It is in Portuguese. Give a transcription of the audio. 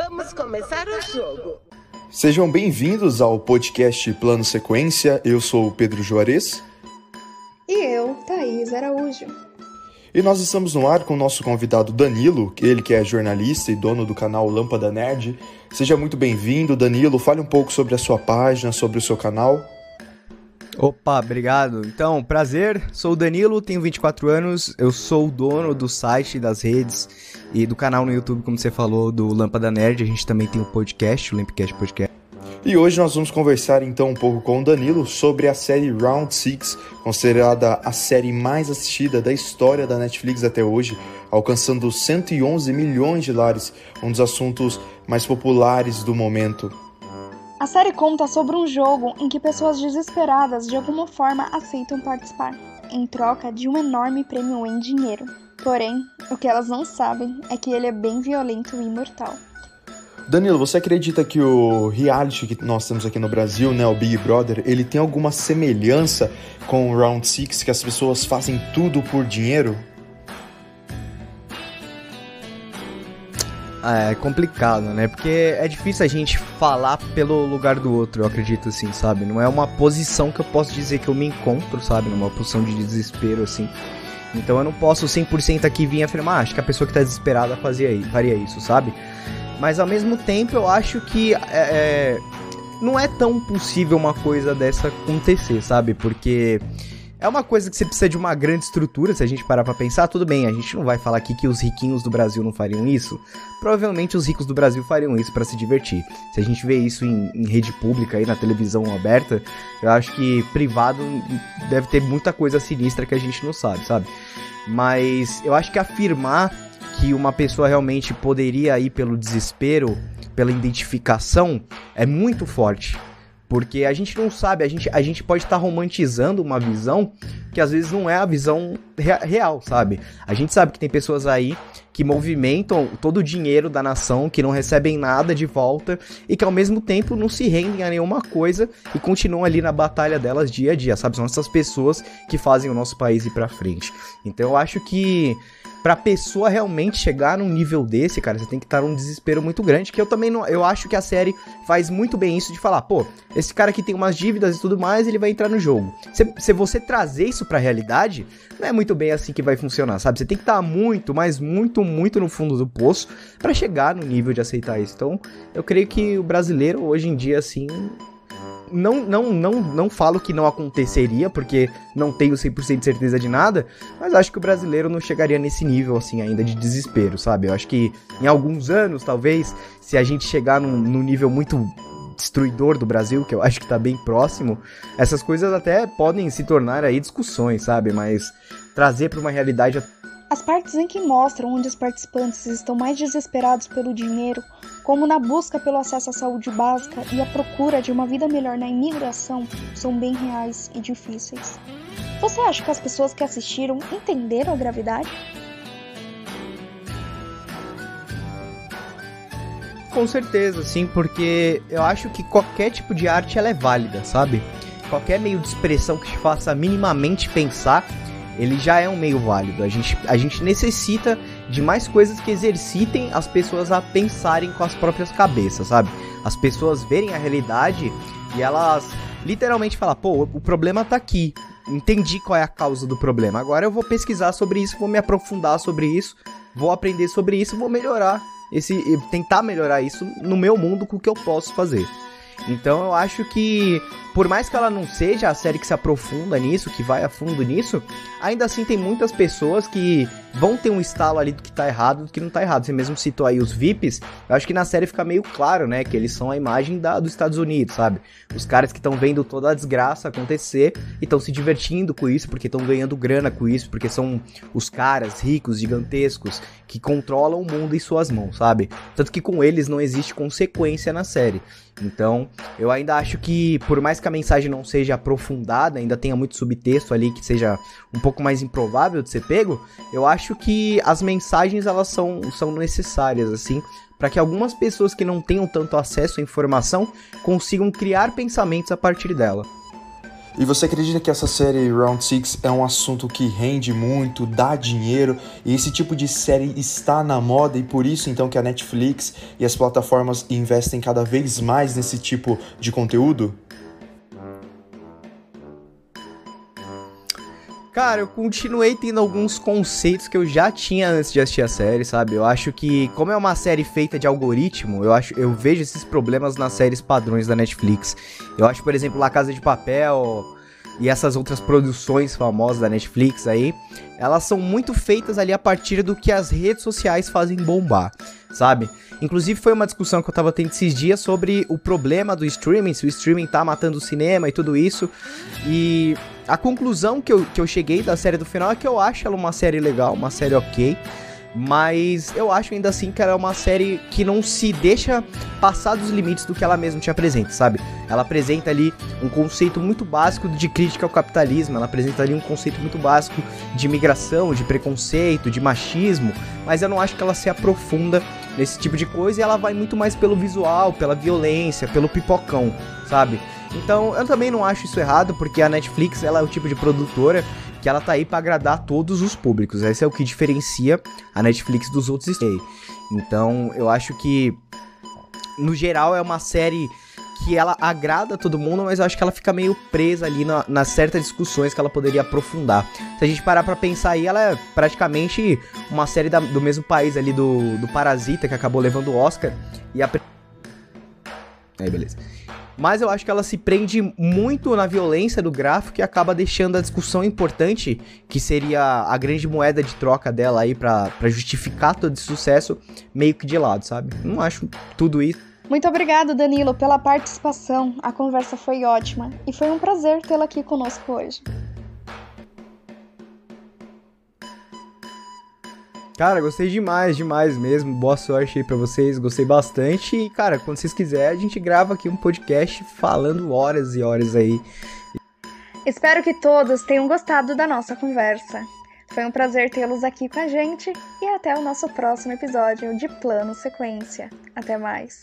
Vamos começar o jogo. Sejam bem-vindos ao podcast Plano Sequência. Eu sou o Pedro Juarez. E eu, Thaís Araújo. E nós estamos no ar com o nosso convidado Danilo, ele que é jornalista e dono do canal Lâmpada Nerd. Seja muito bem-vindo, Danilo. Fale um pouco sobre a sua página, sobre o seu canal. Opa, obrigado. Então, prazer, sou o Danilo, tenho 24 anos, eu sou o dono do site, das redes e do canal no YouTube, como você falou, do Lâmpada Nerd. A gente também tem o podcast, o Lampcast Podcast. E hoje nós vamos conversar então um pouco com o Danilo sobre a série Round 6, considerada a série mais assistida da história da Netflix até hoje, alcançando 111 milhões de lares, um dos assuntos mais populares do momento. A série conta sobre um jogo em que pessoas desesperadas de alguma forma aceitam participar, em troca de um enorme prêmio em dinheiro. Porém, o que elas não sabem é que ele é bem violento e imortal. Danilo, você acredita que o reality que nós temos aqui no Brasil, né, o Big Brother, ele tem alguma semelhança com o Round 6, que as pessoas fazem tudo por dinheiro? É complicado, né? Porque é difícil a gente falar pelo lugar do outro, eu acredito assim, sabe? Não é uma posição que eu posso dizer que eu me encontro, sabe? Numa posição de desespero, assim. Então eu não posso 100% aqui vir afirmar, ah, acho que a pessoa que tá desesperada fazia, faria isso, sabe? Mas ao mesmo tempo eu acho que é, é, não é tão possível uma coisa dessa acontecer, sabe? Porque é uma coisa que você precisa de uma grande estrutura, se a gente parar pra pensar, tudo bem, a gente não vai falar aqui que os riquinhos do Brasil não fariam isso. Provavelmente os ricos do Brasil fariam isso para se divertir. Se a gente vê isso em, em, rede pública aí na televisão aberta, eu acho que privado deve ter muita coisa sinistra que a gente não sabe, sabe? Mas eu acho que afirmar que uma pessoa realmente poderia ir pelo desespero, pela identificação, é muito forte. Porque a gente não sabe, a gente, a gente pode estar tá romantizando uma visão que às vezes não é a visão rea real, sabe? A gente sabe que tem pessoas aí que movimentam todo o dinheiro da nação, que não recebem nada de volta e que ao mesmo tempo não se rendem a nenhuma coisa e continuam ali na batalha delas dia a dia, sabe? São essas pessoas que fazem o nosso país ir pra frente. Então eu acho que pra pessoa realmente chegar num nível desse, cara, você tem que estar num desespero muito grande, que eu também não, eu acho que a série faz muito bem isso de falar, pô, esse cara aqui tem umas dívidas e tudo mais, ele vai entrar no jogo. Se, se você trazer isso pra realidade, não é muito bem assim que vai funcionar, sabe? Você tem que estar muito, mas muito, muito no fundo do poço para chegar no nível de aceitar isso. Então, eu creio que o brasileiro hoje em dia, assim, não, não, não, não falo que não aconteceria, porque não tenho 100% de certeza de nada, mas acho que o brasileiro não chegaria nesse nível, assim, ainda de desespero, sabe? Eu acho que em alguns anos, talvez, se a gente chegar num, num nível muito destruidor do Brasil, que eu acho que tá bem próximo, essas coisas até podem se tornar aí discussões, sabe? Mas trazer para uma realidade as partes em que mostram onde os participantes estão mais desesperados pelo dinheiro, como na busca pelo acesso à saúde básica e a procura de uma vida melhor na imigração, são bem reais e difíceis. Você acha que as pessoas que assistiram entenderam a gravidade? Com certeza, sim, porque eu acho que qualquer tipo de arte ela é válida, sabe? Qualquer meio de expressão que te faça minimamente pensar ele já é um meio válido. A gente, a gente necessita de mais coisas que exercitem as pessoas a pensarem com as próprias cabeças, sabe? As pessoas verem a realidade e elas literalmente falar, pô, o problema tá aqui. Entendi qual é a causa do problema. Agora eu vou pesquisar sobre isso, vou me aprofundar sobre isso, vou aprender sobre isso, vou melhorar esse tentar melhorar isso no meu mundo com o que eu posso fazer. Então eu acho que, por mais que ela não seja a série que se aprofunda nisso, que vai a fundo nisso, ainda assim tem muitas pessoas que vão ter um estalo ali do que tá errado do que não tá errado. Você mesmo citou aí os VIPs, eu acho que na série fica meio claro, né, que eles são a imagem da, dos Estados Unidos, sabe? Os caras que estão vendo toda a desgraça acontecer e estão se divertindo com isso, porque estão ganhando grana com isso, porque são os caras ricos, gigantescos, que controlam o mundo em suas mãos, sabe? Tanto que com eles não existe consequência na série. Então, eu ainda acho que, por mais que a mensagem não seja aprofundada, ainda tenha muito subtexto ali que seja um pouco mais improvável de ser pego, eu acho que as mensagens elas são, são necessárias, assim, para que algumas pessoas que não tenham tanto acesso à informação consigam criar pensamentos a partir dela. E você acredita que essa série Round 6 é um assunto que rende muito, dá dinheiro, e esse tipo de série está na moda e por isso então que a Netflix e as plataformas investem cada vez mais nesse tipo de conteúdo? Cara, eu continuei tendo alguns conceitos que eu já tinha antes de assistir a série, sabe? Eu acho que, como é uma série feita de algoritmo, eu acho, eu vejo esses problemas nas séries padrões da Netflix. Eu acho, por exemplo, La Casa de Papel e essas outras produções famosas da Netflix aí, elas são muito feitas ali a partir do que as redes sociais fazem bombar, sabe? Inclusive foi uma discussão que eu tava tendo esses dias sobre o problema do streaming, se o streaming tá matando o cinema e tudo isso. E a conclusão que eu, que eu cheguei da série do final é que eu acho ela uma série legal, uma série ok. Mas eu acho ainda assim que ela é uma série que não se deixa passar dos limites do que ela mesma te apresenta, sabe? Ela apresenta ali um conceito muito básico de crítica ao capitalismo, ela apresenta ali um conceito muito básico de imigração, de preconceito, de machismo, mas eu não acho que ela se aprofunda nesse tipo de coisa e ela vai muito mais pelo visual, pela violência, pelo pipocão, sabe? Então, eu também não acho isso errado, porque a Netflix, ela é o tipo de produtora que ela tá aí para agradar todos os públicos. Esse é o que diferencia a Netflix dos outros streaming. Então, eu acho que no geral é uma série que ela agrada todo mundo, mas eu acho que ela fica meio presa ali na, nas certas discussões que ela poderia aprofundar. Se a gente parar pra pensar aí, ela é praticamente uma série da, do mesmo país ali do, do Parasita, que acabou levando o Oscar. E a. Aí, beleza mas eu acho que ela se prende muito na violência do gráfico e acaba deixando a discussão importante, que seria a grande moeda de troca dela aí para justificar todo esse sucesso, meio que de lado, sabe? Não acho tudo isso. Muito obrigado, Danilo, pela participação. A conversa foi ótima e foi um prazer tê-la aqui conosco hoje. Cara, gostei demais, demais mesmo. Boa sorte aí pra vocês, gostei bastante. E, cara, quando vocês quiserem, a gente grava aqui um podcast falando horas e horas aí. Espero que todos tenham gostado da nossa conversa. Foi um prazer tê-los aqui com a gente e até o nosso próximo episódio de Plano Sequência. Até mais.